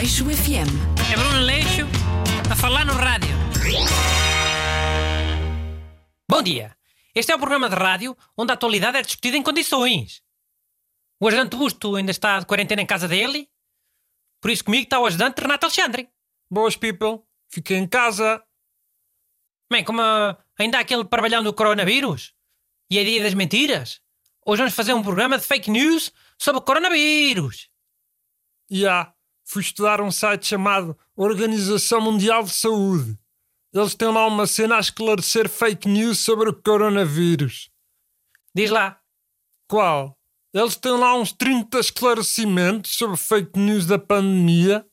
Leixo FM. É Bruno Leixo a falar no rádio. Bom dia. Este é o programa de rádio onde a atualidade é discutida em condições. O ajudante Busto ainda está de quarentena em casa dele. Por isso comigo está o ajudante Renato Alexandre. Boas, people. Fiquei em casa. Bem, como ah, ainda há aquele parvalhão do coronavírus e é dia das mentiras, hoje vamos fazer um programa de fake news sobre o coronavírus. E há. Fui estudar um site chamado Organização Mundial de Saúde. Eles têm lá uma cena a esclarecer fake news sobre o coronavírus. Diz lá. Qual? Eles têm lá uns 30 esclarecimentos sobre fake news da pandemia.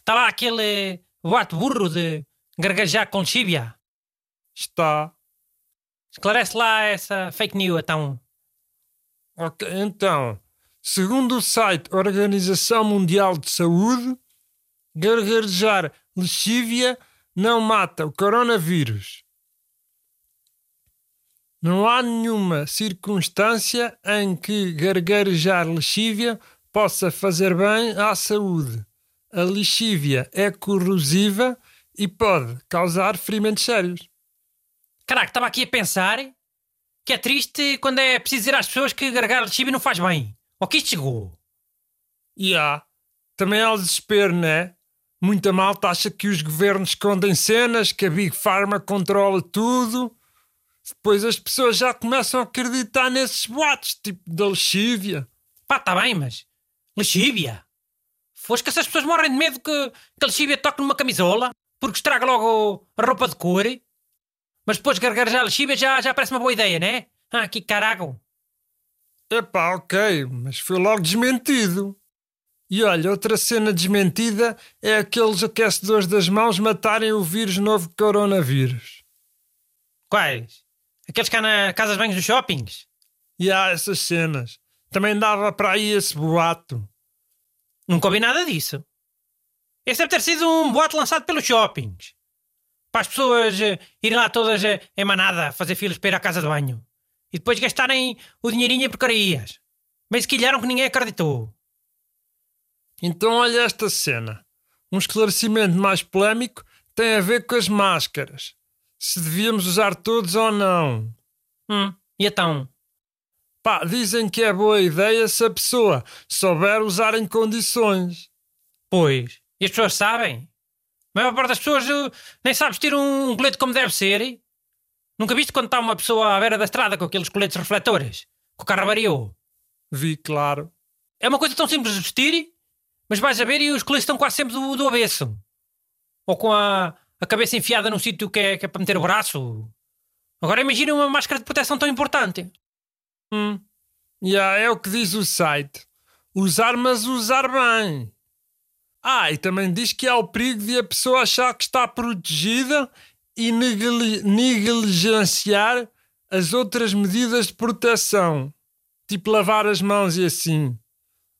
Está lá aquele boato burro de gargajar com lexívia. Está. Esclarece lá essa fake news, então. Ok, então. Segundo o site Organização Mundial de Saúde, gargarejar lexívia não mata o coronavírus. Não há nenhuma circunstância em que gargarejar lexívia possa fazer bem à saúde. A lexívia é corrosiva e pode causar ferimentos sérios. Caraca, estava aqui a pensar que é triste quando é preciso dizer às pessoas que gargar lexívia não faz bem. Ou que chegou. E há. Também há o desespero, não é? Muita malta acha que os governos escondem cenas, que a Big Pharma controla tudo. Depois as pessoas já começam a acreditar nesses boatos, tipo da lexívia. Pá, está bem, mas. Lexívia? Foste que essas pessoas morrem de medo que, que a lexívia toque numa camisola, porque estraga logo a roupa de cor. Mas depois gargarejar a lexívia já, já parece uma boa ideia, né? Ah, que carago. Epá, ok, mas foi logo desmentido. E olha, outra cena desmentida é aqueles aquecedores das mãos matarem o vírus novo coronavírus. Quais? Aqueles cá na casas de banhos dos shoppings? E há essas cenas. Também dava para aí esse boato. Nunca ouvi nada disso. Esse deve ter sido um boato lançado pelos shoppings. Para as pessoas eh, irem lá todas eh, em manada fazer filas para ir à casa de banho. E depois gastarem o dinheirinho em porcarias. Bem se quilharam que ninguém acreditou. Então olha esta cena. Um esclarecimento mais polémico tem a ver com as máscaras. Se devíamos usar todos ou não. Hum, e então? Pá, dizem que é boa ideia se a pessoa souber usar em condições. Pois. E as pessoas sabem? A maior parte das pessoas uh, nem sabe vestir um colete como deve ser. Nunca viste quando está uma pessoa à beira da estrada com aqueles coletes refletores? Que o carro avariou? Vi, claro. É uma coisa tão simples de vestir, mas vais a ver e os coletes estão quase sempre do, do avesso. Ou com a, a cabeça enfiada num sítio que é, que é para meter o braço. Agora imagina uma máscara de proteção tão importante. Hum. Já é o que diz o site. Usar, mas usar bem. Ah, e também diz que há o perigo de a pessoa achar que está protegida e negli- negligenciar as outras medidas de proteção, tipo lavar as mãos e assim.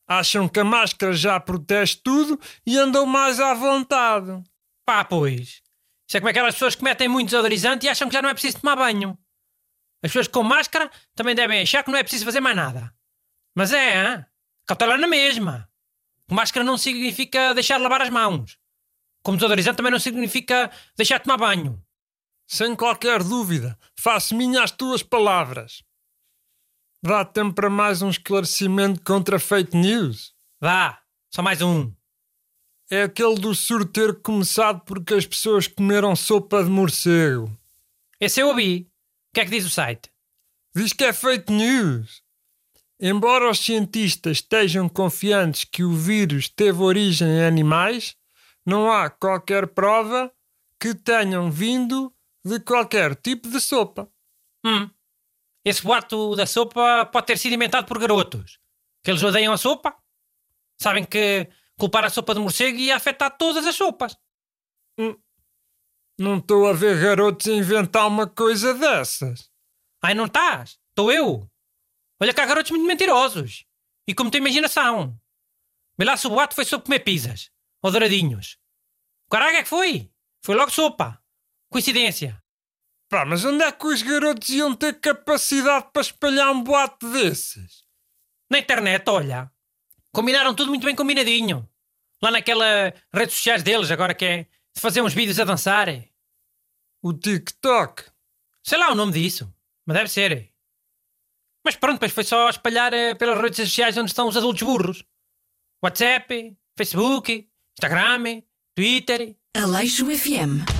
Acham que a máscara já protege tudo e andam mais à vontade. Pá, pois. Isso é como aquelas pessoas que metem muito desodorizante e acham que já não é preciso tomar banho. As pessoas com máscara também devem achar que não é preciso fazer mais nada. Mas é, hein? cautela na mesma. Máscara não significa deixar de lavar as mãos. Como desodorizante também não significa deixar de tomar banho. Sem qualquer dúvida, faço minha as tuas palavras. Dá tempo para mais um esclarecimento contra fake news? Vá, só mais um. É aquele do surto ter começado porque as pessoas comeram sopa de morcego. Esse eu ouvi. O que é que diz o site? Diz que é fake news. Embora os cientistas estejam confiantes que o vírus teve origem em animais, não há qualquer prova que tenham vindo de qualquer tipo de sopa. Hum. Esse boato da sopa pode ter sido inventado por garotos. Que eles odeiam a sopa. Sabem que culpar a sopa de morcego ia afetar todas as sopas. Não estou a ver garotos inventar uma coisa dessas. Ai, não estás? Estou eu. Olha cá, garotos muito mentirosos. E como tem imaginação. Vê lá se o boato foi sobre comer pizzas. Ou douradinhos. O caralho é que foi? Foi logo sopa. Coincidência. Pá, mas onde é que os garotos iam ter capacidade para espalhar um boato desses? Na internet, olha. Combinaram tudo muito bem combinadinho. Lá naquela redes sociais deles, agora que é de fazer uns vídeos a dançar. O TikTok. Sei lá o nome disso, mas deve ser. Mas pronto, depois foi só espalhar eh, pelas redes sociais onde estão os adultos burros. WhatsApp, Facebook, Instagram, Twitter. Aleixo FM.